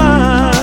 mind.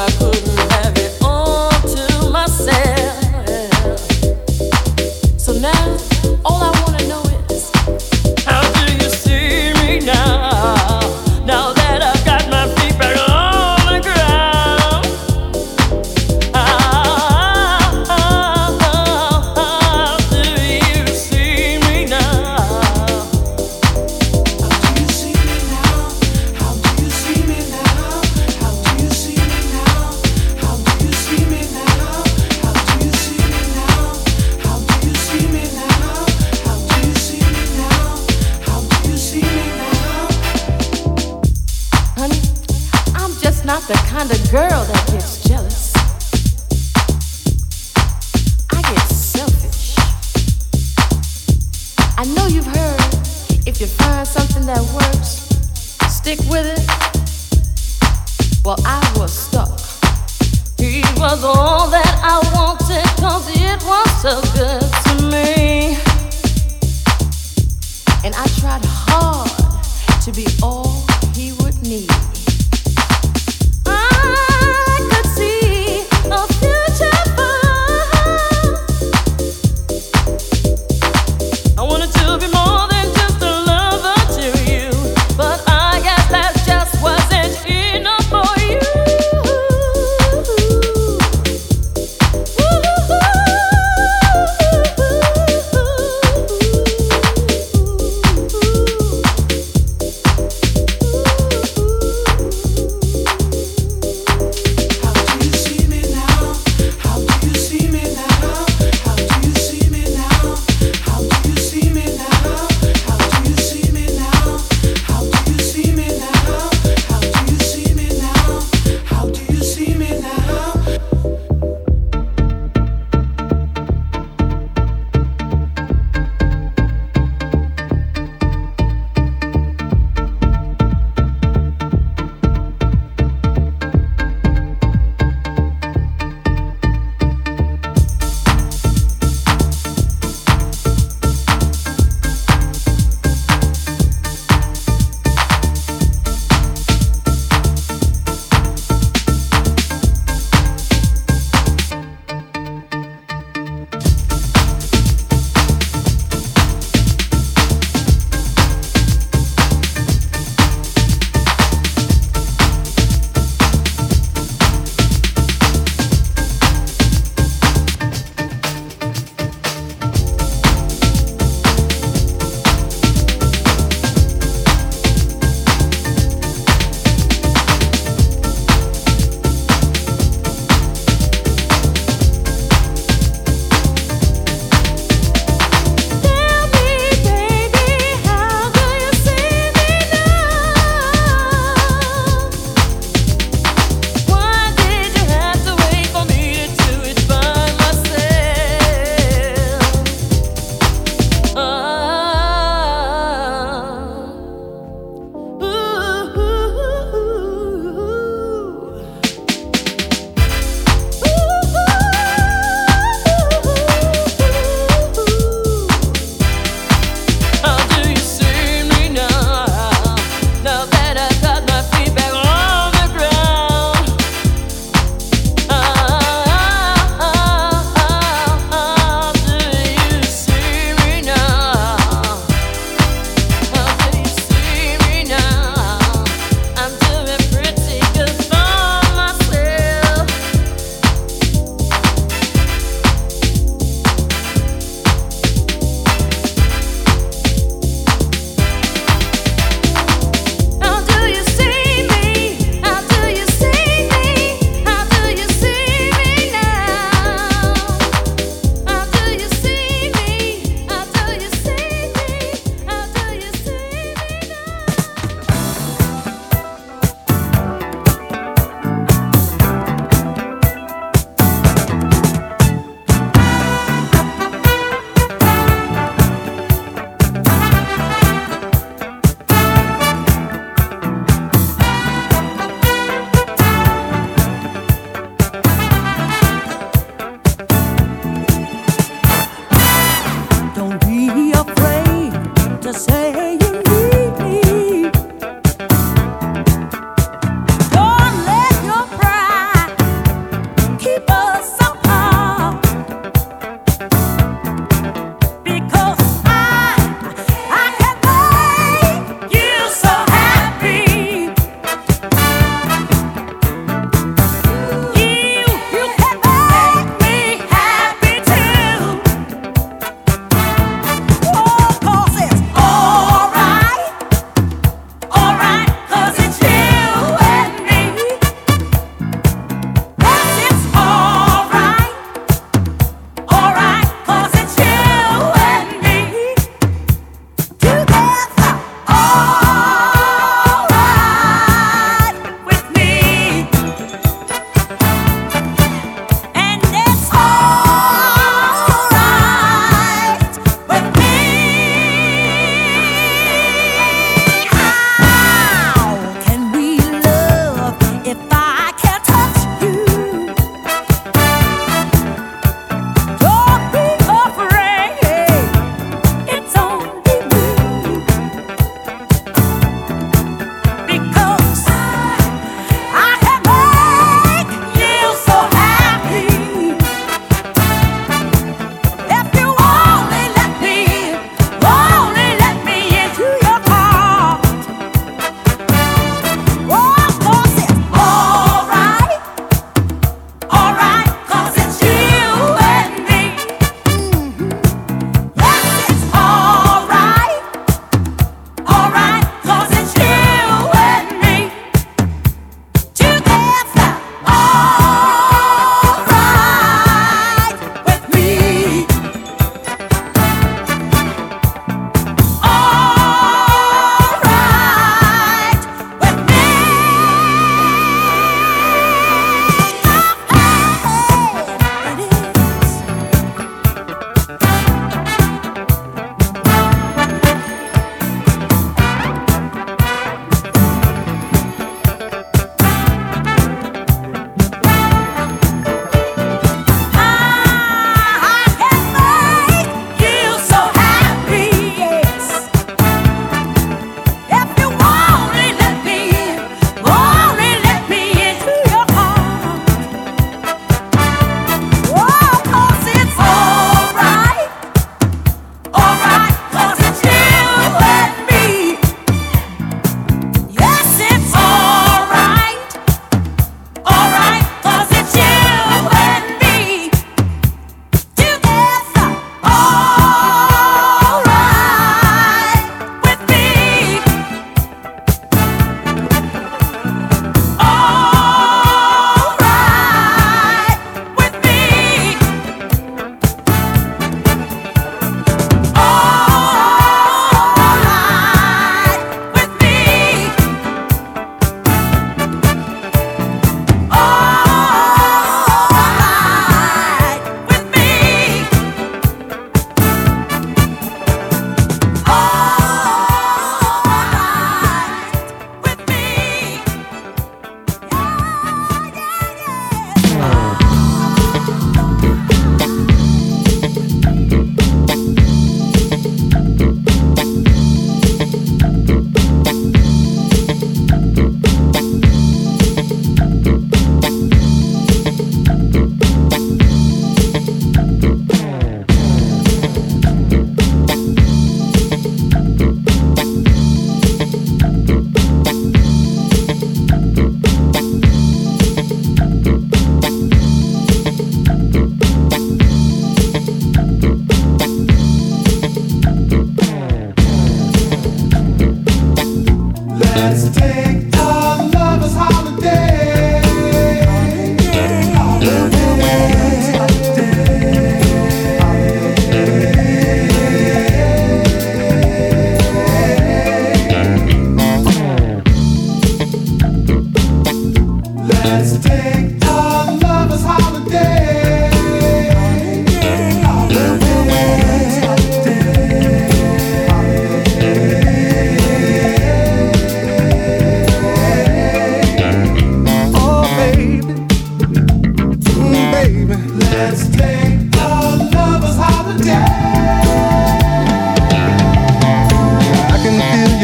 I could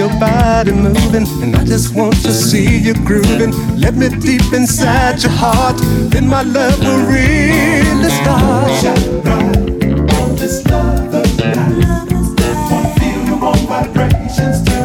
your body moving, and I just want to see you grooving. Let me deep inside your heart, then my love will really start. Shine bright on this love of mine. Feel the warm vibrations.